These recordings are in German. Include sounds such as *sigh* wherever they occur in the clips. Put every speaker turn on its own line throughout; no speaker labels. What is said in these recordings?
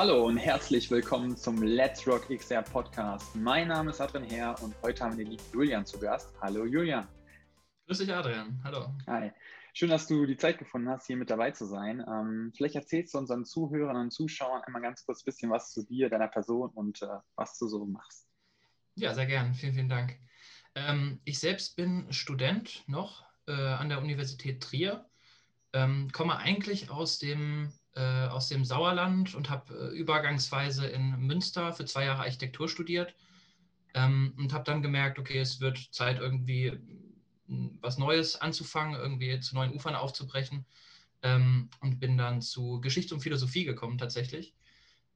Hallo und herzlich willkommen zum Let's Rock XR Podcast. Mein Name ist Adrian Herr und heute haben wir den lieben Julian zu Gast. Hallo Julian.
Grüß dich Adrian, hallo.
Hi. Schön, dass du die Zeit gefunden hast, hier mit dabei zu sein. Ähm, vielleicht erzählst du unseren Zuhörern und Zuschauern einmal ganz kurz ein bisschen was zu dir, deiner Person und äh, was du so machst.
Ja, sehr gern. Vielen, vielen Dank. Ähm, ich selbst bin Student noch äh, an der Universität Trier, ähm, komme eigentlich aus dem äh, aus dem Sauerland und habe äh, übergangsweise in Münster für zwei Jahre Architektur studiert ähm, und habe dann gemerkt, okay, es wird Zeit irgendwie hm, was Neues anzufangen, irgendwie zu neuen Ufern aufzubrechen ähm, und bin dann zu Geschichte und Philosophie gekommen tatsächlich,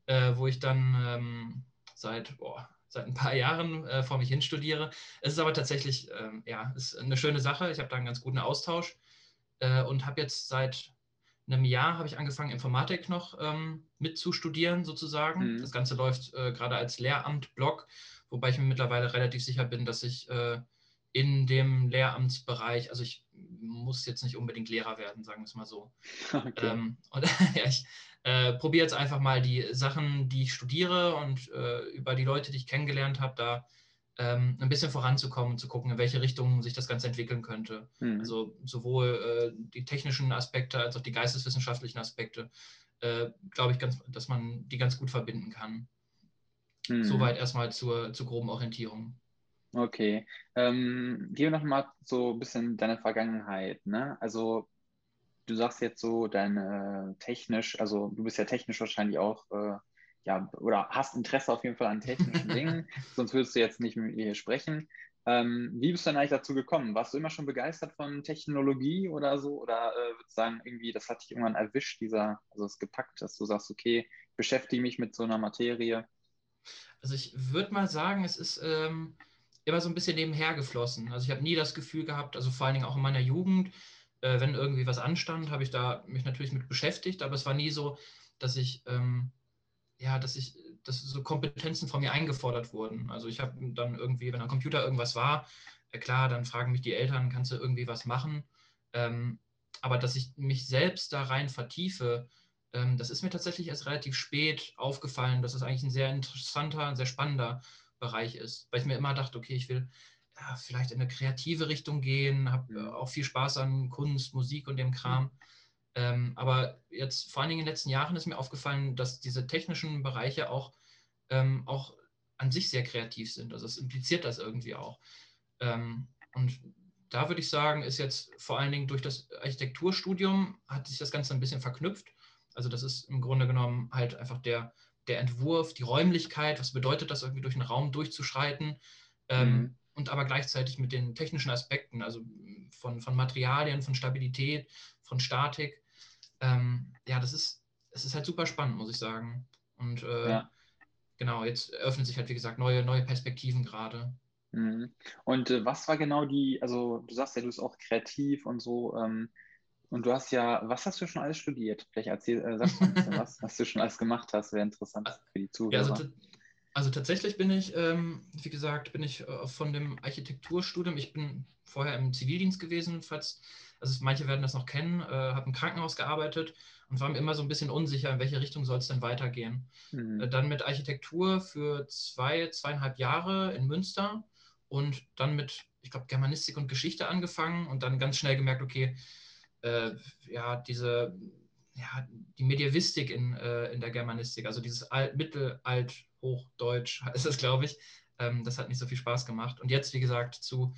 äh, wo ich dann ähm, seit boah, seit ein paar Jahren äh, vor mich hin studiere. Es ist aber tatsächlich, ähm, ja, ist eine schöne Sache. Ich habe da einen ganz guten Austausch äh, und habe jetzt seit einem Jahr habe ich angefangen, Informatik noch ähm, mitzustudieren, sozusagen. Mhm. Das Ganze läuft äh, gerade als Lehramt-Blog, wobei ich mir mittlerweile relativ sicher bin, dass ich äh, in dem Lehramtsbereich, also ich muss jetzt nicht unbedingt Lehrer werden, sagen wir es mal so. *laughs* Okay. Ähm, und *laughs* ja, ich äh, probiere jetzt einfach mal die Sachen, die ich studiere und äh, über die Leute, die ich kennengelernt habe, da ähm, ein bisschen voranzukommen und zu gucken, in welche Richtung sich das Ganze entwickeln könnte. Mhm. Also sowohl äh, die technischen Aspekte als auch die geisteswissenschaftlichen Aspekte, äh, glaube ich, ganz, dass man die ganz gut verbinden kann. Mhm. Soweit erstmal zur, zur groben Orientierung.
Okay. Ähm, gehen wir noch mal so ein bisschen deine Vergangenheit. Ne? Also du sagst jetzt so, deine technisch, also du bist ja technisch wahrscheinlich auch äh, ja, oder hast Interesse auf jeden Fall an technischen *laughs* Dingen, sonst würdest du jetzt nicht mit mir hier sprechen. Ähm, wie bist du denn eigentlich dazu gekommen? Warst du immer schon begeistert von Technologie oder so? Oder äh, würdest du sagen, irgendwie, das hat dich irgendwann erwischt, dieser, also es gepackt, dass du sagst, okay, beschäftige mich mit so einer Materie?
Also ich würde mal sagen, es ist ähm, immer so ein bisschen nebenher geflossen. Also ich habe nie das Gefühl gehabt, also vor allen Dingen auch in meiner Jugend, äh, wenn irgendwie was anstand, habe ich da mich natürlich mit beschäftigt, aber es war nie so, dass ich ähm, ja, dass ich, dass so Kompetenzen von mir eingefordert wurden. Also ich habe dann irgendwie, wenn am Computer irgendwas war, äh, klar, dann fragen mich die Eltern, kannst du irgendwie was machen? Ähm, aber dass ich mich selbst da rein vertiefe, ähm, das ist mir tatsächlich erst relativ spät aufgefallen, dass es das eigentlich ein sehr interessanter, ein sehr spannender Bereich ist, weil ich mir immer dachte, okay, ich will ja, vielleicht in eine kreative Richtung gehen, habe äh, auch viel Spaß an Kunst, Musik und dem Kram. Mhm. Ähm, aber jetzt vor allen Dingen in den letzten Jahren ist mir aufgefallen, dass diese technischen Bereiche auch, ähm, auch an sich sehr kreativ sind. Also es impliziert das irgendwie auch. Ähm, und da würde ich sagen, ist jetzt vor allen Dingen durch das Architekturstudium hat sich das Ganze ein bisschen verknüpft. Also das ist im Grunde genommen halt einfach der, der Entwurf, die Räumlichkeit, was bedeutet das irgendwie durch einen Raum durchzuschreiten. Ähm, mhm. Und aber gleichzeitig mit den technischen Aspekten, also von, von Materialien, von Stabilität, von Statik ähm, ja, das ist, es ist halt super spannend, muss ich sagen. Und äh, ja. genau, jetzt eröffnen sich halt, wie gesagt, neue, neue Perspektiven gerade.
Mhm. Und äh, was war genau die, also du sagst ja, du bist auch kreativ und so, ähm, und du hast ja, was hast du schon alles studiert? Vielleicht erzähl, äh, sagst du ein bisschen was, was du schon alles gemacht hast, wäre interessant für die Zuhörer.
Ja, also, also, tatsächlich bin ich, ähm, wie gesagt, bin ich äh, von dem Architekturstudium, ich bin vorher im Zivildienst gewesen, falls also manche werden das noch kennen, äh, habe im Krankenhaus gearbeitet und war mir immer so ein bisschen unsicher, in welche Richtung soll es denn weitergehen. Mhm. Äh, dann mit Architektur für zwei, zweieinhalb Jahre in Münster und dann mit, ich glaube, Germanistik und Geschichte angefangen und dann ganz schnell gemerkt, okay, äh, ja, diese, ja, die Medievistik in, äh, in der Germanistik, also dieses Alt, Mittelalt, Hochdeutsch *laughs* ist es, glaube ich, ähm, das hat nicht so viel Spaß gemacht. Und jetzt, wie gesagt, zu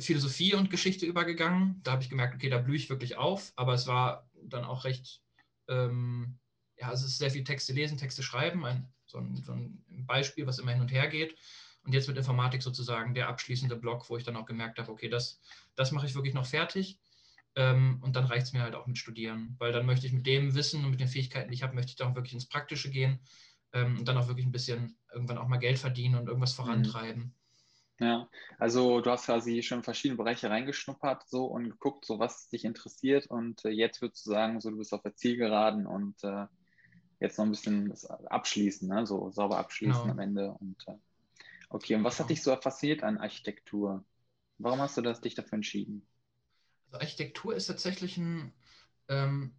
Philosophie und Geschichte übergegangen. Da habe ich gemerkt, okay, da blühe ich wirklich auf, aber es war dann auch recht, ähm, ja, es ist sehr viel Texte lesen, Texte schreiben, ein, so, ein, so ein Beispiel, was immer hin und her geht. Und jetzt mit Informatik sozusagen der abschließende Block, wo ich dann auch gemerkt habe, okay, das, das mache ich wirklich noch fertig. Ähm, und dann reicht es mir halt auch mit Studieren, weil dann möchte ich mit dem Wissen und mit den Fähigkeiten, die ich habe, möchte ich dann auch wirklich ins Praktische gehen ähm, und dann auch wirklich ein bisschen irgendwann auch mal Geld verdienen und irgendwas mhm. vorantreiben. Mhm.
Ja, also du hast quasi schon in verschiedene Bereiche reingeschnuppert so und geguckt, so was dich interessiert und äh, jetzt würdest du sagen, so du bist auf der Zielgeraden und äh, jetzt noch ein bisschen abschließen, ne? so sauber abschließen genau. am Ende und äh, okay, und was genau. hat dich so fasziniert an Architektur? Warum hast du das, dich dafür entschieden?
Also Architektur ist tatsächlich ein, ähm,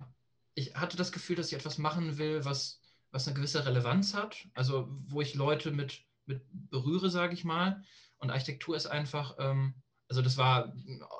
ich hatte das Gefühl, dass ich etwas machen will, was was eine gewisse Relevanz hat, also wo ich Leute mit, mit berühre, sage ich mal. Und Architektur ist einfach, ähm, also das war,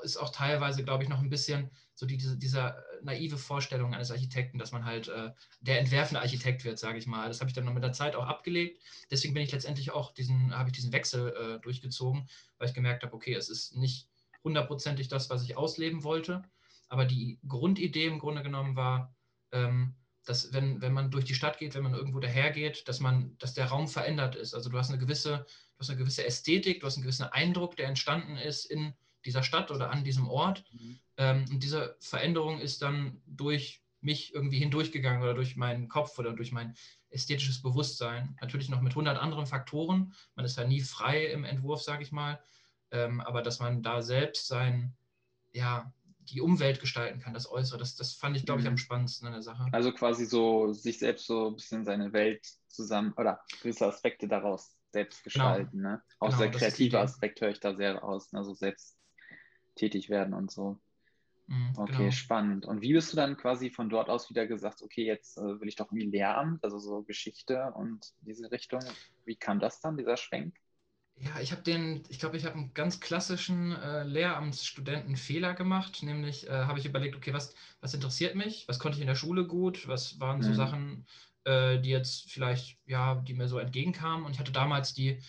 ist auch teilweise, glaube ich, noch ein bisschen so die, diese, dieser naive Vorstellung eines Architekten, dass man halt äh, der entwerfende Architekt wird, sage ich mal. Das habe ich dann noch mit der Zeit auch abgelegt. Deswegen bin ich letztendlich auch diesen, habe ich diesen Wechsel äh, durchgezogen, weil ich gemerkt habe, okay, es ist nicht hundertprozentig das, was ich ausleben wollte. Aber die Grundidee im Grunde genommen war, ähm, dass wenn, wenn man durch die Stadt geht, wenn man irgendwo dahergeht, dass man, dass der Raum verändert ist. Also du hast eine gewisse, du hast eine gewisse Ästhetik, du hast einen gewissen Eindruck, der entstanden ist in dieser Stadt oder an diesem Ort. Mhm. Ähm, und diese Veränderung ist dann durch mich irgendwie hindurchgegangen oder durch meinen Kopf oder durch mein ästhetisches Bewusstsein. Natürlich noch mit 100 anderen Faktoren. Man ist ja nie frei im Entwurf, sage ich mal. Ähm, aber dass man da selbst sein, ja, die Umwelt gestalten kann, das Äußere. Das, das fand ich, glaube ich, am mhm. spannendsten an der Sache.
Also quasi so sich selbst so ein bisschen seine Welt zusammen oder gewisse Aspekte daraus selbst genau. gestalten. Genau. Ne? Auch genau, der kreative Aspekt höre ich da sehr raus. Ne? Also selbst tätig werden und so. Mhm, okay, genau. spannend. Und wie bist du dann quasi von dort aus wieder gesagt, okay, jetzt äh, will ich doch irgendwie Lehramt, also so Geschichte und diese Richtung. Wie kam das dann, dieser Schwenk?
Ja, ich habe den, ich glaube, ich habe einen ganz klassischen äh, Lehramtsstudentenfehler gemacht, nämlich äh, habe ich überlegt, okay, was, was interessiert mich, was konnte ich in der Schule gut, was waren so mhm. Sachen, äh, die jetzt vielleicht, ja, die mir so entgegenkamen. Und ich hatte damals die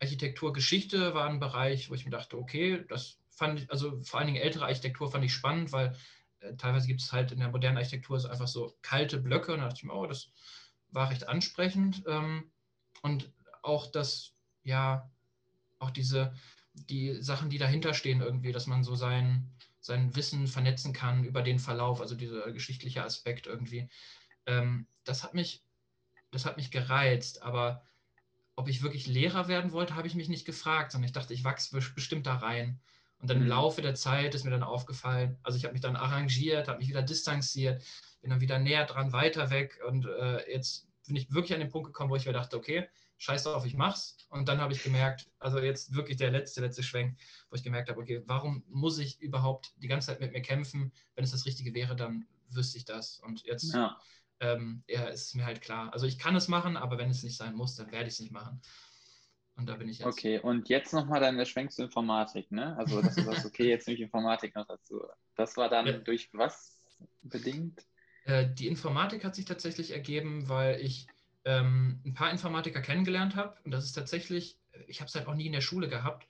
Architekturgeschichte, war ein Bereich, wo ich mir dachte, okay, das fand ich, also vor allen Dingen ältere Architektur fand ich spannend, weil äh, teilweise gibt es halt in der modernen Architektur so einfach so kalte Blöcke und da dachte ich mir, oh, das war recht ansprechend. Ähm, und auch das, ja, auch diese, die Sachen, die dahinter stehen irgendwie, dass man so sein, sein Wissen vernetzen kann über den Verlauf, also dieser geschichtliche Aspekt irgendwie. Ähm, das hat mich, das hat mich gereizt, aber ob ich wirklich Lehrer werden wollte, habe ich mich nicht gefragt, sondern ich dachte, ich wachse bestimmt da rein. Und dann im mhm. Laufe der Zeit ist mir dann aufgefallen, also ich habe mich dann arrangiert, habe mich wieder distanziert, bin dann wieder näher dran, weiter weg und äh, jetzt bin ich wirklich an den Punkt gekommen, wo ich mir dachte, okay, scheiß drauf, ich mach's. Und dann habe ich gemerkt, also jetzt wirklich der letzte, letzte Schwenk, wo ich gemerkt habe, okay, warum muss ich überhaupt die ganze Zeit mit mir kämpfen? Wenn es das Richtige wäre, dann wüsste ich das. Und jetzt ja. Ähm, ja, ist mir halt klar. Also ich kann es machen, aber wenn es nicht sein muss, dann werde ich es nicht machen. Und da bin ich jetzt.
Okay, und jetzt nochmal deine Schwenk zur Informatik, ne? Also, dass du sagst, okay, jetzt nehme ich Informatik noch dazu. Das war dann ja. durch was bedingt?
Äh, die Informatik hat sich tatsächlich ergeben, weil ich ähm, ein paar Informatiker kennengelernt habe. Und das ist tatsächlich, ich habe es halt auch nie in der Schule gehabt.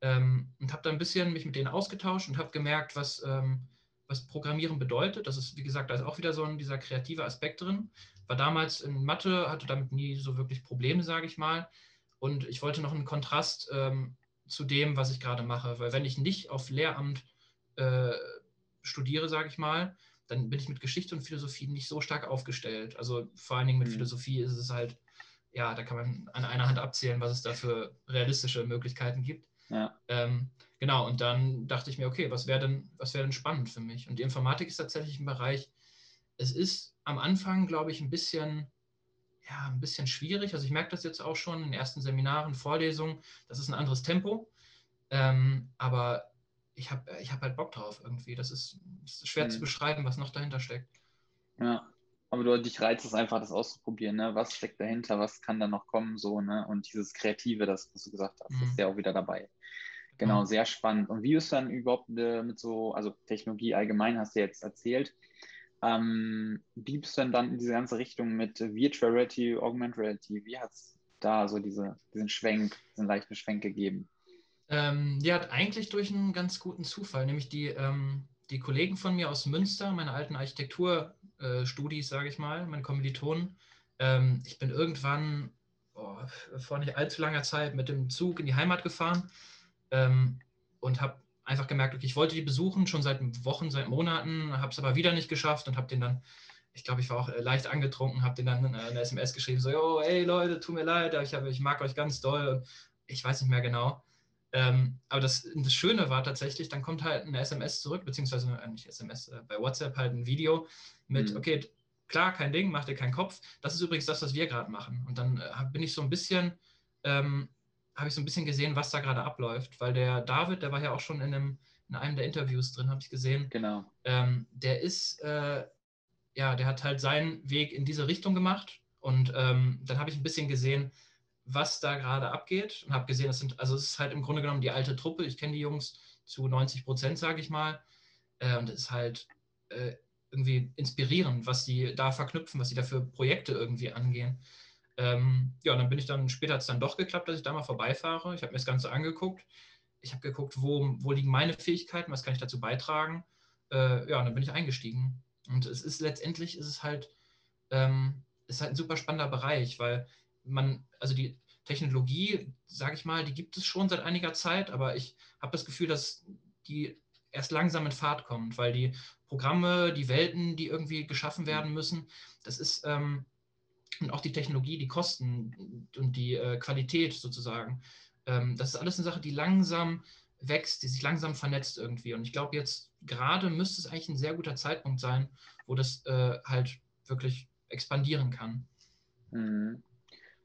Ähm, und habe da ein bisschen mich mit denen ausgetauscht und habe gemerkt, was, ähm, was Programmieren bedeutet. Das ist, wie gesagt, da ist auch wieder so ein, dieser kreative Aspekt drin. War damals in Mathe, hatte damit nie so wirklich Probleme, sage ich mal. Und ich wollte noch einen Kontrast ähm, zu dem, was ich gerade mache, weil wenn ich nicht auf Lehramt äh, studiere, sage ich mal, dann bin ich mit Geschichte und Philosophie nicht so stark aufgestellt. Also vor allen Dingen mit mhm. Philosophie ist es halt, ja, da kann man an einer Hand abzählen, was es da für realistische Möglichkeiten gibt. Ja. Ähm, genau, und dann dachte ich mir, okay, was wäre denn, was denn spannend für mich? Und die Informatik ist tatsächlich ein Bereich, es ist am Anfang, glaube ich, ein bisschen ja, ein bisschen schwierig. Also ich merke das jetzt auch schon in ersten Seminaren, Vorlesungen, das ist ein anderes Tempo. Ähm, aber ich habe ich hab halt Bock drauf irgendwie. Das ist, ist schwer mhm. zu beschreiben, was noch dahinter steckt.
Ja, aber du, dich reizt es einfach, das auszuprobieren, ne? Was steckt dahinter, was kann da noch kommen, so, ne? Und dieses Kreative, das, was du gesagt hast, mhm. ist ja auch wieder dabei. Genau, mhm. sehr spannend. Und wie ist dann überhaupt äh, mit so, also Technologie allgemein hast du jetzt erzählt, ähm, wie bist du denn dann in diese ganze Richtung mit Virtual Reality, Augmented Reality? Wie hat es da so diese, diesen Schwenk, diesen leichten Schwenk gegeben?
Ähm, ja, eigentlich durch einen ganz guten Zufall, nämlich die, ähm, die Kollegen von mir aus Münster, meine alten Architekturstudis, äh, sage ich mal, meine Kommilitonen. Ähm, ich bin irgendwann oh, vor nicht allzu langer Zeit mit dem Zug in die Heimat gefahren ähm, und habe einfach gemerkt, okay, ich wollte die besuchen, schon seit Wochen, seit Monaten, habe es aber wieder nicht geschafft und habe den dann, ich glaube, ich war auch äh, leicht angetrunken, habe den dann eine SMS geschrieben, so, oh, hey Leute, tut mir leid, ich, hab, ich mag euch ganz doll. Ich weiß nicht mehr genau. Ähm, aber das, das Schöne war tatsächlich, dann kommt halt eine SMS zurück, beziehungsweise äh, nicht SMS, äh, bei WhatsApp halt ein Video mit, mhm. okay, klar, kein Ding, mach dir keinen Kopf. Das ist übrigens das, was wir gerade machen. Und dann äh, bin ich so ein bisschen ähm, habe ich so ein bisschen gesehen, was da gerade abläuft, weil der David, der war ja auch schon in einem, in einem der Interviews drin, habe ich gesehen.
Genau.
Ähm, der ist, äh, ja, der hat halt seinen Weg in diese Richtung gemacht Und ähm, dann habe ich ein bisschen gesehen, was da gerade abgeht und habe gesehen, das sind, also es ist halt im Grunde genommen die alte Truppe. Ich kenne die Jungs zu 90 Prozent, sage ich mal. Äh, und es ist halt äh, irgendwie inspirierend, was die da verknüpfen, was sie da für Projekte irgendwie angehen. Ähm, ja, und dann bin ich dann, später hat es dann doch geklappt, dass ich da mal vorbeifahre. Ich habe mir das Ganze angeguckt. Ich habe geguckt, wo, wo liegen meine Fähigkeiten, was kann ich dazu beitragen. Äh, ja, und dann bin ich eingestiegen. Und es ist letztendlich, ist es halt, ähm, ist halt ein super spannender Bereich, weil man, also die Technologie, sage ich mal, die gibt es schon seit einiger Zeit, aber ich habe das Gefühl, dass die erst langsam in Fahrt kommt, weil die Programme, die Welten, die irgendwie geschaffen werden müssen, das ist ähm, und auch die Technologie, die Kosten und die äh, Qualität sozusagen, ähm, das ist alles eine Sache, die langsam wächst, die sich langsam vernetzt irgendwie. Und ich glaube, jetzt gerade müsste es eigentlich ein sehr guter Zeitpunkt sein, wo das äh, halt wirklich expandieren kann.
Mhm.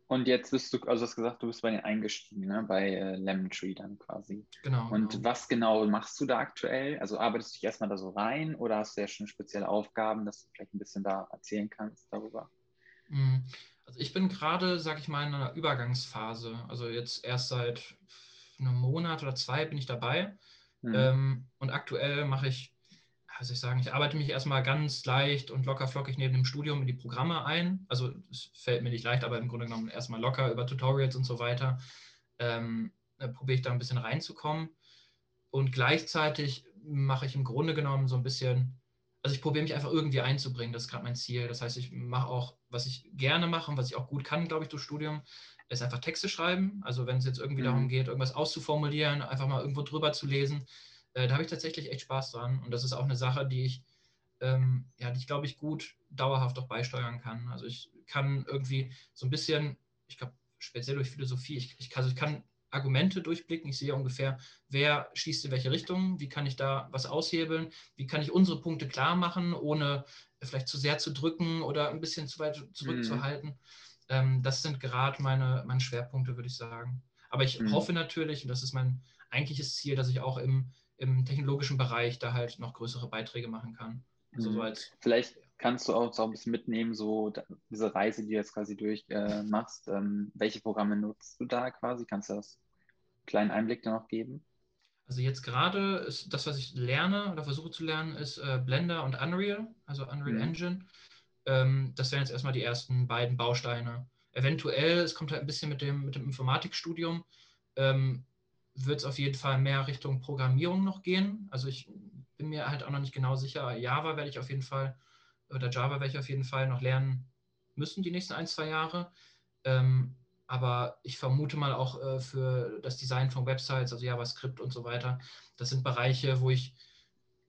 Und jetzt bist du, also du hast gesagt, du bist bei den eingestiegen, ne? bei äh, Lemon Tree dann quasi.
Genau.
Und
genau.
was genau machst du da aktuell? Also arbeitest du dich erstmal da so rein oder hast du ja schon spezielle Aufgaben, dass du vielleicht ein bisschen da erzählen kannst darüber?
Mhm. Also ich bin gerade, sag ich mal, in einer Übergangsphase. Also jetzt erst seit einem Monat oder zwei bin ich dabei. Mhm. Ähm, und aktuell mache ich soll ich sagen, ich arbeite mich erstmal ganz leicht und locker flockig neben dem Studium in die Programme ein. Also es fällt mir nicht leicht, aber im Grunde genommen erstmal locker über Tutorials und so weiter. Ähm, probiere ich da ein bisschen reinzukommen. Und gleichzeitig mache ich im Grunde genommen so ein bisschen, also ich probiere mich einfach irgendwie einzubringen, das ist gerade mein Ziel. Das heißt, ich mache auch, was ich gerne mache und was ich auch gut kann, glaube ich, durch Studium, ist einfach Texte schreiben. Also wenn es jetzt irgendwie mhm. darum geht, irgendwas auszuformulieren, einfach mal irgendwo drüber zu lesen, äh, da habe ich tatsächlich echt Spaß dran. Und das ist auch eine Sache, die ich, ähm, ja, die ich glaube ich gut dauerhaft auch beisteuern kann. Also ich kann irgendwie so ein bisschen, ich glaube, speziell durch Philosophie, ich, ich, also ich kann Argumente durchblicken. Ich sehe ungefähr, wer schießt in welche Richtung, wie kann ich da was aushebeln, wie kann ich unsere Punkte klar machen, ohne vielleicht zu sehr zu drücken oder ein bisschen zu weit zurückzuhalten. Mhm. Ähm, das sind gerade meine, meine Schwerpunkte, würde ich sagen. Aber ich mhm. hoffe natürlich, und das ist mein eigentliches Ziel, dass ich auch im im technologischen Bereich da halt noch größere Beiträge machen kann.
Also so mhm. als, Vielleicht kannst du auch ein bisschen mitnehmen, so diese Reise, die du jetzt quasi durchmachst. Äh, ähm, welche Programme nutzt du da quasi? Kannst du das einen kleinen Einblick da noch geben?
Also jetzt gerade ist das, was ich lerne oder versuche zu lernen, ist äh, Blender und Unreal, also Unreal mhm. Engine. Ähm, das wären jetzt erstmal die ersten beiden Bausteine. Eventuell, es kommt halt ein bisschen mit dem, mit dem Informatikstudium, ähm, wird es auf jeden Fall mehr Richtung Programmierung noch gehen. Also ich bin mir halt auch noch nicht genau sicher. Java werde ich auf jeden Fall, oder Java werde ich auf jeden Fall noch lernen müssen die nächsten ein, zwei Jahre. Ähm, aber ich vermute mal auch äh, für das Design von Websites, also JavaScript und so weiter, das sind Bereiche, wo ich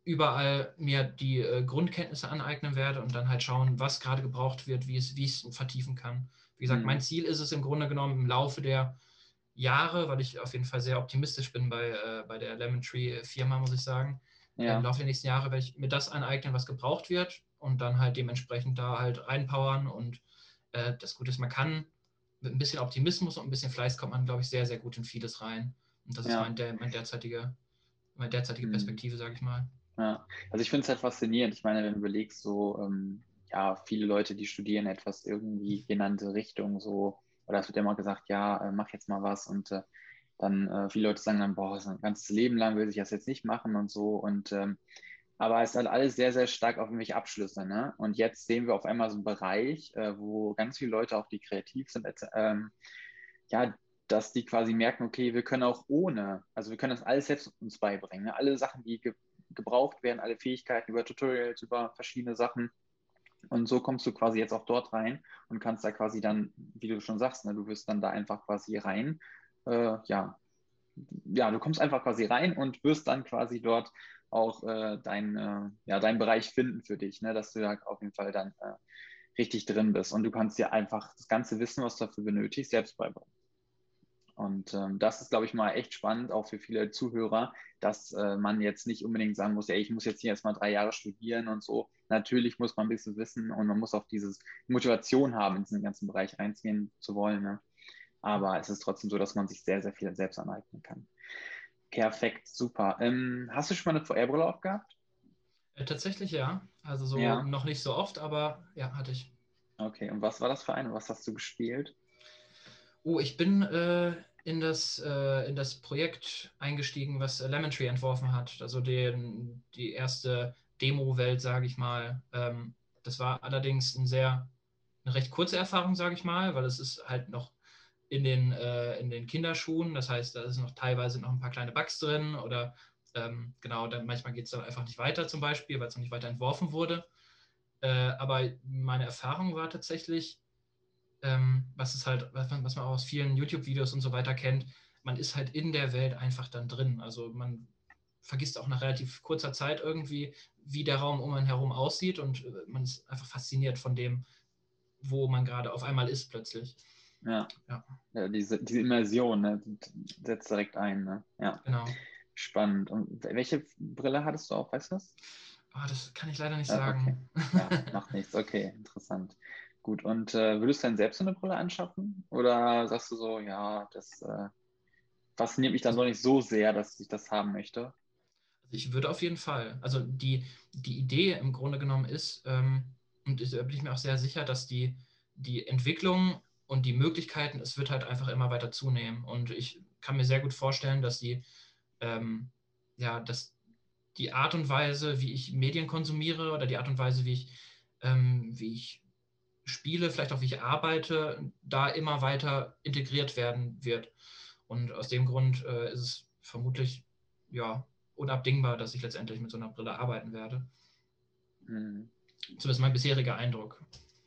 überall mir die äh, Grundkenntnisse aneignen werde und dann halt schauen, was gerade gebraucht wird, wie es, wie ich es vertiefen kann. Wie gesagt, mhm. mein Ziel ist es im Grunde genommen im Laufe der Jahre, weil ich auf jeden Fall sehr optimistisch bin bei, äh, bei der Lemon Tree Firma, muss ich sagen. Ja. Im Laufe der nächsten Jahre werde ich mir das aneignen, was gebraucht wird und dann halt dementsprechend da halt reinpowern. Und äh, das Gute ist, man kann mit ein bisschen Optimismus und ein bisschen Fleiß kommt man, glaube ich, sehr, sehr gut in vieles rein. Und das ja. ist mein, der, mein derzeitige, meine derzeitige mhm. Perspektive, sage ich mal.
Ja, also ich finde es halt faszinierend. Ich meine, wenn du überlegst, so, ähm, ja, viele Leute, die studieren etwas irgendwie genannte Richtung, so oder es wird immer gesagt, ja, äh, mach jetzt mal was und äh, dann äh, viele Leute sagen dann, boah, ein ganzes Leben lang will ich das jetzt nicht machen und so und ähm, aber es ist halt alles sehr, sehr stark auf irgendwelche Abschlüsse. Ne? Und jetzt sehen wir auf einmal so einen Bereich, äh, wo ganz viele Leute, auch die kreativ sind, ähm, ja, dass die quasi merken, okay, wir können auch ohne, also wir können das alles selbst uns beibringen. Ne? Alle Sachen, die ge gebraucht werden, alle Fähigkeiten über Tutorials, über verschiedene Sachen, und so kommst du quasi jetzt auch dort rein und kannst da quasi dann, wie du schon sagst, ne, du wirst dann da einfach quasi rein. Äh, ja. ja, du kommst einfach quasi rein und wirst dann quasi dort auch äh, dein, äh, ja, deinen Bereich finden für dich, ne, dass du da auf jeden Fall dann äh, richtig drin bist. Und du kannst dir einfach das ganze Wissen, was du dafür benötigst, selbst beibringen. Und ähm, das ist, glaube ich, mal echt spannend, auch für viele Zuhörer, dass äh, man jetzt nicht unbedingt sagen muss, ja, ich muss jetzt hier erstmal drei Jahre studieren und so. Natürlich muss man ein bisschen wissen und man muss auch diese Motivation haben, in diesen ganzen Bereich einziehen zu wollen. Ne? Aber es ist trotzdem so, dass man sich sehr, sehr viel selbst aneignen kann. Perfekt, super. Ähm, hast du schon mal eine VR-Brille aufgehabt?
Äh, tatsächlich ja. Also so ja. noch nicht so oft, aber ja, hatte ich.
Okay, und was war das für eine? Was hast du gespielt?
Oh, ich bin äh, in, das, äh, in das Projekt eingestiegen, was Lemon Tree entworfen hat. Also den, die erste Demo-Welt, sage ich mal. Ähm, das war allerdings ein sehr, eine recht kurze Erfahrung, sage ich mal, weil es ist halt noch in den, äh, in den Kinderschuhen. Das heißt, da sind noch teilweise noch ein paar kleine Bugs drin oder ähm, genau, dann manchmal geht es dann einfach nicht weiter zum Beispiel, weil es noch nicht weiter entworfen wurde. Äh, aber meine Erfahrung war tatsächlich, ähm, was es halt, was man, was man auch aus vielen YouTube-Videos und so weiter kennt, man ist halt in der Welt einfach dann drin. Also man vergisst auch nach relativ kurzer Zeit irgendwie, wie der Raum um einen herum aussieht und äh, man ist einfach fasziniert von dem, wo man gerade auf einmal ist plötzlich.
Ja. ja. ja diese, diese Immersion ne, setzt direkt ein. Ne? Ja.
Genau.
Spannend. Und welche Brille hattest du auch, weißt du das?
Oh, das kann ich leider nicht sagen.
Okay. Ja, *laughs* macht nichts. Okay, interessant. Gut. Und äh, würdest du dann selbst eine Brille anschaffen? Oder sagst du so, ja, das äh, fasziniert mich dann doch nicht so sehr, dass ich das haben möchte? Also
ich würde auf jeden Fall. Also die, die Idee im Grunde genommen ist, ähm, und da bin ich mir auch sehr sicher, dass die, die Entwicklung und die Möglichkeiten, es wird halt einfach immer weiter zunehmen. Und ich kann mir sehr gut vorstellen, dass die, ähm, ja, dass die Art und Weise, wie ich Medien konsumiere oder die Art und Weise, wie ich, ähm, wie ich spiele, vielleicht auch wie ich arbeite, da immer weiter integriert werden wird. Und aus dem Grund äh, ist es vermutlich ja unabdingbar, dass ich letztendlich mit so einer Brille arbeiten werde. Mhm. Zumindest mein bisheriger Eindruck.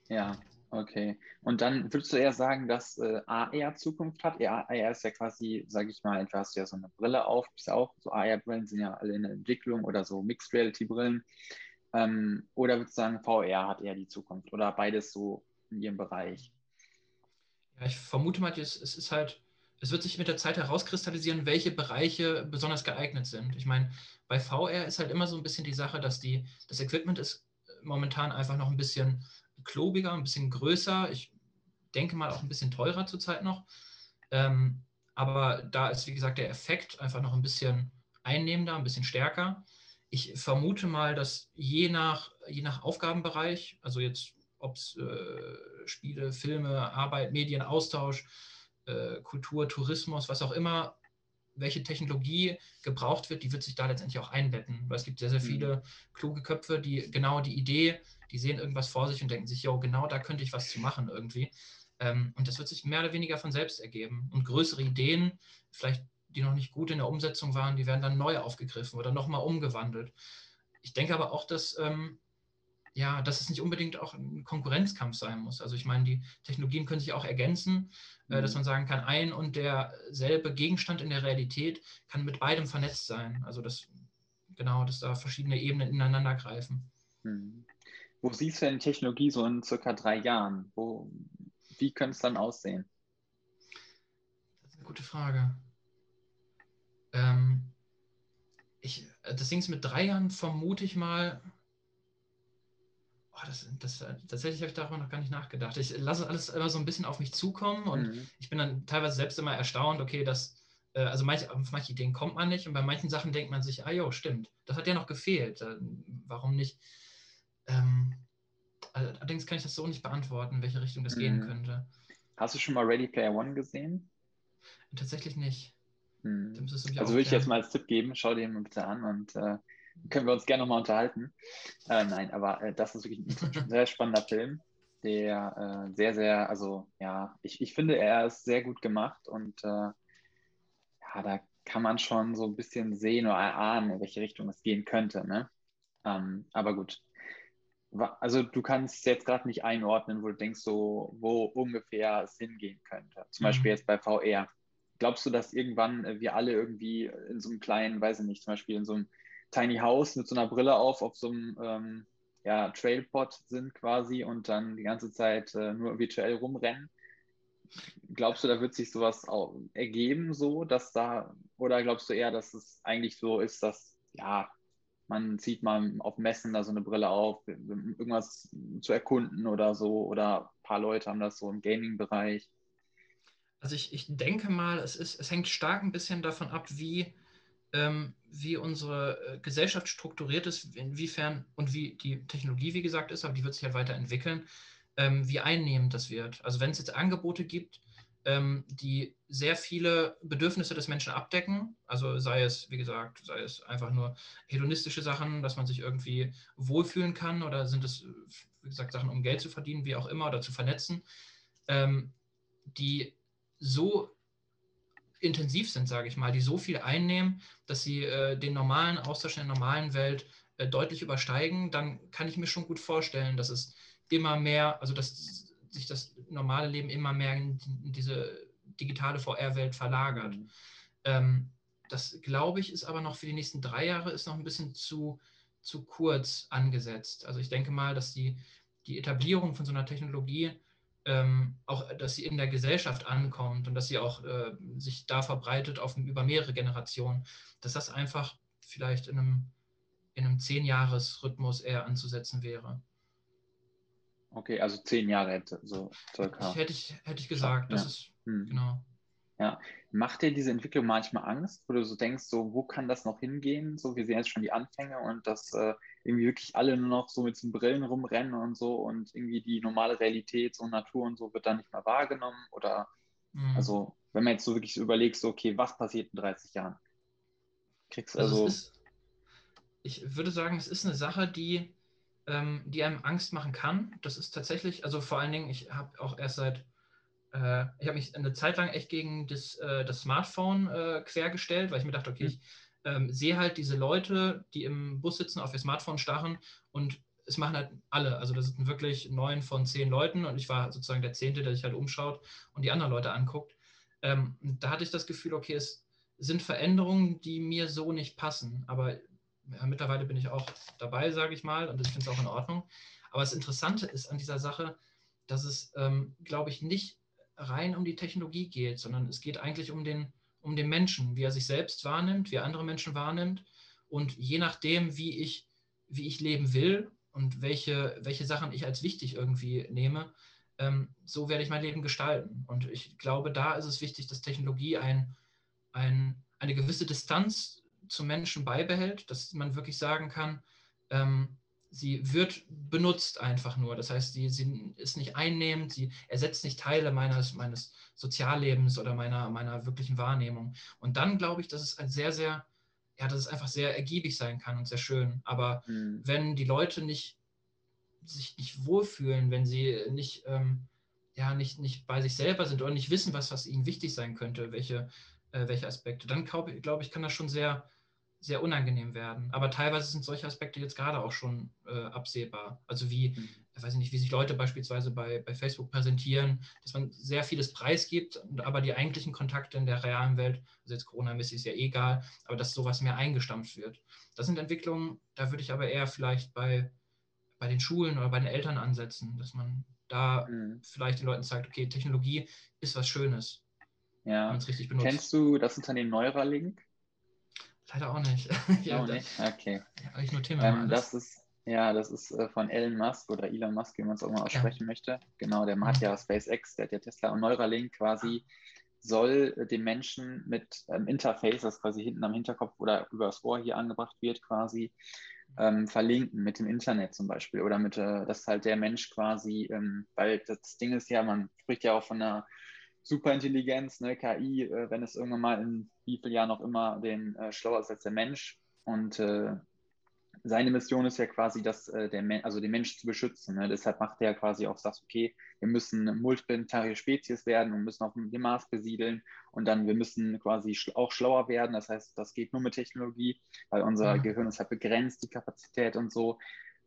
Ja, okay. Und dann würdest du eher sagen, dass äh, AR Zukunft hat? Ja, AR ist ja quasi, sage ich mal, entweder hast du ja so eine Brille auf, ist auch, so AR-Brillen sind ja alle in der Entwicklung oder so Mixed Reality-Brillen. Ähm, oder würdest du sagen, VR hat eher die Zukunft oder beides so in ihrem Bereich?
Ja, ich vermute mal, es, es ist halt, es wird sich mit der Zeit herauskristallisieren, welche Bereiche besonders geeignet sind. Ich meine, bei VR ist halt immer so ein bisschen die Sache, dass die, das Equipment ist momentan einfach noch ein bisschen klobiger, ein bisschen größer. Ich denke mal auch ein bisschen teurer zurzeit noch. Ähm, aber da ist, wie gesagt, der Effekt einfach noch ein bisschen einnehmender, ein bisschen stärker. Ich vermute mal, dass je nach, je nach Aufgabenbereich, also jetzt ob es äh, Spiele, Filme, Arbeit, Medien, Austausch, äh, Kultur, Tourismus, was auch immer, welche Technologie gebraucht wird, die wird sich da letztendlich auch einbetten. Weil es gibt sehr, sehr mhm. viele mhm. kluge Köpfe, die genau die Idee, die sehen irgendwas vor sich und denken sich, jo, genau da könnte ich was zu machen irgendwie. Ähm, und das wird sich mehr oder weniger von selbst ergeben. Und größere Ideen, vielleicht die noch nicht gut in der Umsetzung waren, die werden dann neu aufgegriffen oder nochmal umgewandelt. Ich denke aber auch, dass ähm, ja, dass es nicht unbedingt auch ein Konkurrenzkampf sein muss. Also ich meine, die Technologien können sich auch ergänzen, äh, mhm. dass man sagen kann, ein und derselbe Gegenstand in der Realität kann mit beidem vernetzt sein. Also das, genau, dass da verschiedene Ebenen ineinander greifen.
Mhm. Wo siehst du denn Technologie so in circa drei Jahren? Wo, wie könnte es dann aussehen?
Das ist eine gute Frage. Ähm, ich, das Ding ist mit drei Jahren vermute ich mal, Oh, das, das, tatsächlich habe ich darüber noch gar nicht nachgedacht. Ich lasse alles immer so ein bisschen auf mich zukommen und mhm. ich bin dann teilweise selbst immer erstaunt, okay, dass, äh, also manche, auf manche Ideen kommt man nicht und bei manchen Sachen denkt man sich, ah jo, stimmt, das hat ja noch gefehlt. Äh, warum nicht? Ähm, allerdings kann ich das so nicht beantworten, in welche Richtung das mhm. gehen könnte.
Hast du schon mal Ready Player One gesehen?
Tatsächlich nicht.
Mhm. Also würde ich jetzt mal als Tipp geben, schau dir ihn bitte an und äh, können wir uns gerne nochmal unterhalten. Äh, nein, aber äh, das ist wirklich ein *laughs* sehr spannender Film, der äh, sehr, sehr, also ja, ich, ich finde, er ist sehr gut gemacht und äh, ja, da kann man schon so ein bisschen sehen oder erahnen, in welche Richtung es gehen könnte. Ne? Ähm, aber gut. Also du kannst jetzt gerade nicht einordnen, wo du denkst, so, wo ungefähr es hingehen könnte. Zum mhm. Beispiel jetzt bei VR. Glaubst du, dass irgendwann äh, wir alle irgendwie in so einem kleinen, weiß ich nicht, zum Beispiel in so einem Tiny House mit so einer Brille auf, auf so einem ähm, ja, Trailpod sind quasi und dann die ganze Zeit äh, nur virtuell rumrennen. Glaubst du, da wird sich sowas auch ergeben, so, dass da, oder glaubst du eher, dass es eigentlich so ist, dass, ja, man zieht mal auf Messen da so eine Brille auf, irgendwas zu erkunden oder so, oder ein paar Leute haben das so im Gaming-Bereich?
Also ich, ich denke mal, es, ist, es hängt stark ein bisschen davon ab, wie ähm, wie unsere äh, Gesellschaft strukturiert ist, inwiefern und wie die Technologie, wie gesagt, ist, aber die wird sich halt weiterentwickeln, ähm, wie einnehmend das wird. Also wenn es jetzt Angebote gibt, ähm, die sehr viele Bedürfnisse des Menschen abdecken. Also sei es, wie gesagt, sei es einfach nur hedonistische Sachen, dass man sich irgendwie wohlfühlen kann oder sind es, wie gesagt, Sachen, um Geld zu verdienen, wie auch immer, oder zu vernetzen, ähm, die so intensiv sind, sage ich mal, die so viel einnehmen, dass sie äh, den normalen Austausch in der normalen Welt äh, deutlich übersteigen, dann kann ich mir schon gut vorstellen, dass es immer mehr, also dass sich das normale Leben immer mehr in diese digitale VR-Welt verlagert. Mhm. Ähm, das, glaube ich, ist aber noch für die nächsten drei Jahre ist noch ein bisschen zu, zu kurz angesetzt. Also ich denke mal, dass die, die Etablierung von so einer Technologie ähm, auch, dass sie in der Gesellschaft ankommt und dass sie auch äh, sich da verbreitet auf, über mehrere Generationen, dass das einfach vielleicht in einem, in einem Zehn-Jahres-Rhythmus eher anzusetzen wäre.
Okay, also zehn Jahre hätte so
circa. hätte, ich, hätte ich gesagt, das
ja.
ist hm. genau.
Ja, macht dir diese Entwicklung manchmal Angst, wo du so denkst, so, wo kann das noch hingehen? So, wir sehen jetzt schon die Anfänge und dass äh, irgendwie wirklich alle nur noch so mit den Brillen rumrennen und so und irgendwie die normale Realität, so Natur und so wird dann nicht mehr wahrgenommen oder, mhm. also, wenn man jetzt so wirklich so überlegt, so, okay, was passiert in 30 Jahren?
Kriegst also. also ist, ich würde sagen, es ist eine Sache, die ähm, die einem Angst machen kann. Das ist tatsächlich, also vor allen Dingen, ich habe auch erst seit, äh, ich habe mich eine Zeit lang echt gegen das, äh, das Smartphone äh, quergestellt, weil ich mir dachte, okay, mhm. ich ähm, sehe halt diese Leute, die im Bus sitzen, auf ihr Smartphone starren und es machen halt alle. Also das sind wirklich neun von zehn Leuten und ich war sozusagen der Zehnte, der sich halt umschaut und die anderen Leute anguckt. Ähm, da hatte ich das Gefühl, okay, es sind Veränderungen, die mir so nicht passen. Aber ja, mittlerweile bin ich auch dabei, sage ich mal, und ich finde es auch in Ordnung. Aber das Interessante ist an dieser Sache, dass es, ähm, glaube ich, nicht rein um die Technologie geht, sondern es geht eigentlich um den, um den Menschen, wie er sich selbst wahrnimmt, wie er andere Menschen wahrnimmt. Und je nachdem, wie ich, wie ich leben will und welche, welche Sachen ich als wichtig irgendwie nehme, ähm, so werde ich mein Leben gestalten. Und ich glaube, da ist es wichtig, dass Technologie ein, ein, eine gewisse Distanz zum Menschen beibehält, dass man wirklich sagen kann, ähm, sie wird benutzt einfach nur. Das heißt, sie, sie ist nicht einnehmend, sie ersetzt nicht Teile meines, meines Soziallebens oder meiner, meiner wirklichen Wahrnehmung. Und dann glaube ich, dass es ein sehr, sehr, ja, dass es einfach sehr ergiebig sein kann und sehr schön. Aber mhm. wenn die Leute nicht sich nicht wohlfühlen, wenn sie nicht, ähm, ja, nicht, nicht bei sich selber sind oder nicht wissen, was, was ihnen wichtig sein könnte, welche, äh, welche Aspekte, dann glaube glaub ich, kann das schon sehr, sehr unangenehm werden. Aber teilweise sind solche Aspekte jetzt gerade auch schon äh, absehbar. Also wie, mhm. ich weiß nicht, wie sich Leute beispielsweise bei, bei Facebook präsentieren, dass man sehr vieles preisgibt, aber die eigentlichen Kontakte in der realen Welt, also jetzt Corona-mäßig ist ja eh egal, aber dass sowas mehr eingestampft wird. Das sind Entwicklungen, da würde ich aber eher vielleicht bei, bei den Schulen oder bei den Eltern ansetzen, dass man da mhm. vielleicht den Leuten sagt, okay, Technologie ist was Schönes.
Ja. Wenn es richtig benutzt. Kennst du das Unternehmen Neuralink?
Leider auch nicht. *laughs*
ja, auch nicht? Okay.
Ja, ich notiere
ähm, das ist, ja, das ist äh, von Elon Musk oder Elon Musk, wie man es auch mal aussprechen ja. möchte. Genau, der macht ja SpaceX, der hat ja Tesla und Neuralink quasi soll äh, dem Menschen mit ähm, Interface, das quasi hinten am Hinterkopf oder übers Ohr hier angebracht wird, quasi ähm, verlinken mit dem Internet zum Beispiel oder mit, äh, dass halt der Mensch quasi, ähm, weil das Ding ist ja, man spricht ja auch von einer Superintelligenz, ne, KI, äh, wenn es irgendwann mal in wie vielen Jahren auch immer den äh, schlauer ist als der Mensch. Und äh, seine Mission ist ja quasi, dass äh, der Men also den Menschen zu beschützen. Ne? Deshalb macht er quasi auch, sagt, okay, wir müssen multiplanetare Spezies werden und müssen auf dem Mars besiedeln und dann wir müssen quasi sch auch schlauer werden. Das heißt, das geht nur mit Technologie, weil unser mhm. Gehirn ist halt begrenzt, die Kapazität und so.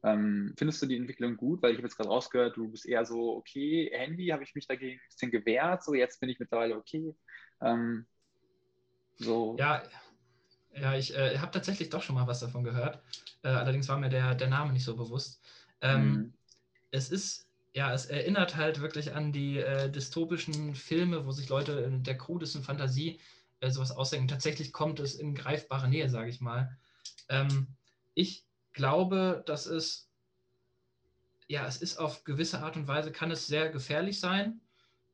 Ähm, findest du die Entwicklung gut? Weil ich habe jetzt gerade rausgehört, du bist eher so, okay, Handy habe ich mich dagegen ein bisschen gewehrt, so jetzt bin ich mittlerweile okay. Ähm,
so. Ja, ja ich äh, habe tatsächlich doch schon mal was davon gehört. Äh, allerdings war mir der, der Name nicht so bewusst. Ähm, mhm. Es ist, ja, es erinnert halt wirklich an die äh, dystopischen Filme, wo sich Leute in der krudesten Fantasie äh, sowas ausdenken. Tatsächlich kommt es in greifbare Nähe, sage ich mal. Ähm, ich glaube, dass es, ja, es ist auf gewisse Art und Weise, kann es sehr gefährlich sein.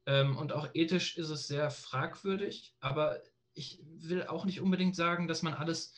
Ähm, und auch ethisch ist es sehr fragwürdig, aber ich will auch nicht unbedingt sagen, dass man alles,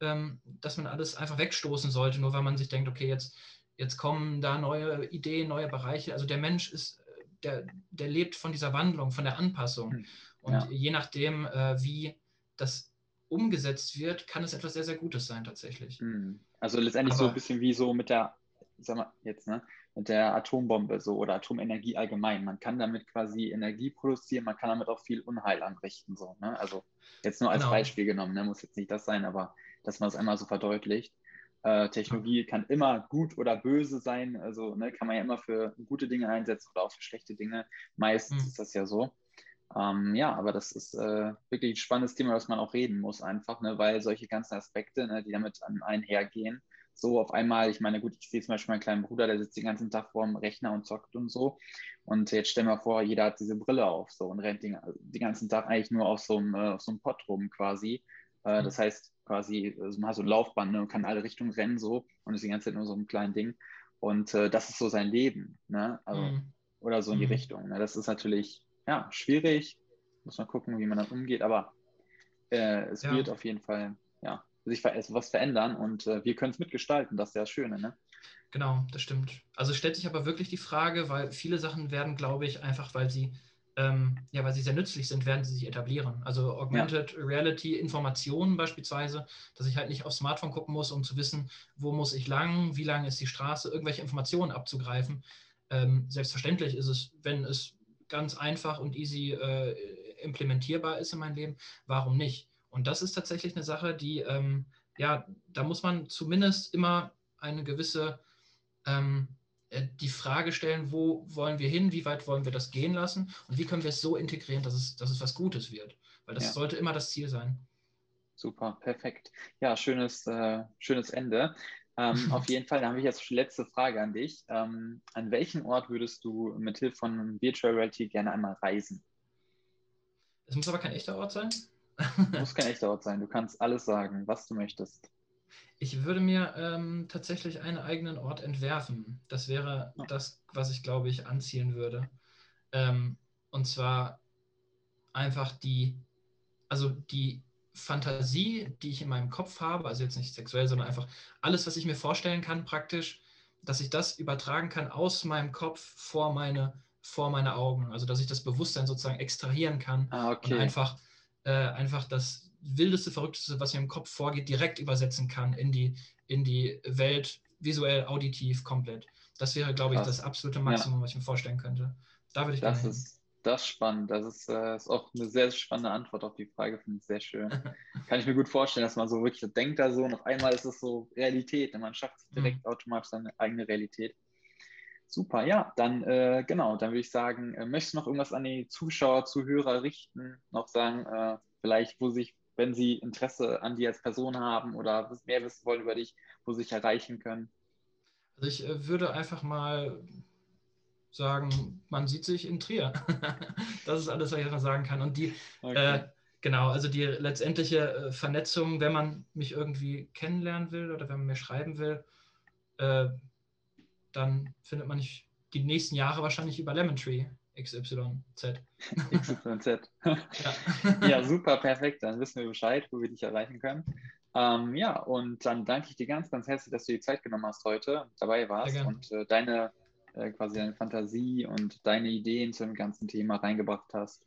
ähm, dass man alles einfach wegstoßen sollte, nur weil man sich denkt, okay, jetzt jetzt kommen da neue Ideen, neue Bereiche. Also der Mensch ist, der, der lebt von dieser Wandlung, von der Anpassung. Hm. Und ja. je nachdem, äh, wie das umgesetzt wird, kann es etwas sehr, sehr Gutes sein tatsächlich. Hm.
Also letztendlich Aber, so ein bisschen wie so mit der, sag mal jetzt, ne, mit der Atombombe so oder Atomenergie allgemein. Man kann damit quasi Energie produzieren, man kann damit auch viel Unheil anrichten. So, ne? Also jetzt nur als genau. Beispiel genommen, ne? muss jetzt nicht das sein, aber dass man es einmal so verdeutlicht. Äh, Technologie kann immer gut oder böse sein, also ne, kann man ja immer für gute Dinge einsetzen oder auch für schlechte Dinge. Meistens mhm. ist das ja so. Ähm, ja, aber das ist äh, wirklich ein spannendes Thema, was man auch reden muss, einfach, ne, weil solche ganzen Aspekte, ne, die damit einhergehen, so auf einmal, ich meine, gut, ich sehe zum Beispiel meinen kleinen Bruder, der sitzt den ganzen Tag vor dem Rechner und zockt und so. Und jetzt stell mal vor, jeder hat diese Brille auf so und rennt den, den ganzen Tag eigentlich nur auf so einem, äh, auf so einem Pott rum quasi. Äh, mhm. Das heißt, quasi, also man hat so ein Laufband ne, und kann in alle Richtungen rennen so und ist die ganze Zeit nur so ein kleines Ding. Und äh, das ist so sein Leben, ne? Also, mhm. Oder so in die mhm. Richtung. Ne? Das ist natürlich ja, schwierig. Muss man gucken, wie man dann umgeht, aber äh, es ja. wird auf jeden Fall ja, sich ver also was verändern und äh, wir können es mitgestalten, das ist ja das Schöne. Ne?
Genau, das stimmt. Also stellt sich aber wirklich die Frage, weil viele Sachen werden, glaube ich, einfach weil sie ähm, ja, weil sie sehr nützlich sind, werden sie sich etablieren. Also Augmented ja. Reality Informationen beispielsweise, dass ich halt nicht aufs Smartphone gucken muss, um zu wissen, wo muss ich lang, wie lang ist die Straße, irgendwelche Informationen abzugreifen. Ähm, selbstverständlich ist es, wenn es ganz einfach und easy äh, implementierbar ist in mein Leben, warum nicht? Und das ist tatsächlich eine Sache, die, ähm, ja, da muss man zumindest immer eine gewisse, ähm, äh, die Frage stellen, wo wollen wir hin, wie weit wollen wir das gehen lassen und wie können wir es so integrieren, dass es, dass es was Gutes wird. Weil das ja. sollte immer das Ziel sein.
Super, perfekt. Ja, schönes, äh, schönes Ende. Ähm, *laughs* auf jeden Fall, da habe ich jetzt die letzte Frage an dich. Ähm, an welchen Ort würdest du mit Hilfe von Virtual Reality gerne einmal reisen?
Es muss aber kein echter Ort sein.
muss kein echter Ort sein. Du kannst alles sagen, was du möchtest.
Ich würde mir ähm, tatsächlich einen eigenen Ort entwerfen. Das wäre ja. das, was ich, glaube ich, anzielen würde. Ähm, und zwar einfach die, also die Fantasie, die ich in meinem Kopf habe, also jetzt nicht sexuell, sondern einfach alles, was ich mir vorstellen kann, praktisch, dass ich das übertragen kann aus meinem Kopf vor meine, vor meine Augen. Also dass ich das Bewusstsein sozusagen extrahieren kann
ah, okay.
und einfach, äh, einfach das wildeste, verrückteste, was mir im Kopf vorgeht, direkt übersetzen kann in die, in die Welt, visuell, auditiv, komplett. Das wäre, glaube ich, das absolute Maximum, ja. was ich mir vorstellen könnte. Da würde ich
das gerne ist, das ist spannend. Das ist, äh, ist, auch eine sehr spannende Antwort auf die Frage, finde ich sehr schön. *laughs* Kann ich mir gut vorstellen, dass man so wirklich denkt da so und auf einmal ist es so Realität und man schafft sich direkt mhm. automatisch seine eigene Realität. Super, ja, dann äh, genau, dann würde ich sagen, äh, möchtest du noch irgendwas an die Zuschauer, Zuhörer richten, noch sagen, äh, vielleicht, wo sich, wenn sie Interesse an dir als Person haben oder mehr wissen wollen über dich, wo sie sich erreichen können?
Also ich äh, würde einfach mal sagen, man sieht sich in Trier. *laughs* das ist alles, was ich noch sagen kann. Und die, okay. äh, genau, also die letztendliche äh, Vernetzung, wenn man mich irgendwie kennenlernen will oder wenn man mir schreiben will, äh, dann findet man mich die nächsten Jahre wahrscheinlich über Lemon Tree. XYZ. *laughs*
XYZ. ja. *laughs* ja, super, perfekt. Dann wissen wir Bescheid, wo wir dich erreichen können. Ähm, ja, und dann danke ich dir ganz, ganz herzlich, dass du die Zeit genommen hast heute, dabei warst und äh, deine äh, quasi deine Fantasie und deine Ideen zu dem ganzen Thema reingebracht hast.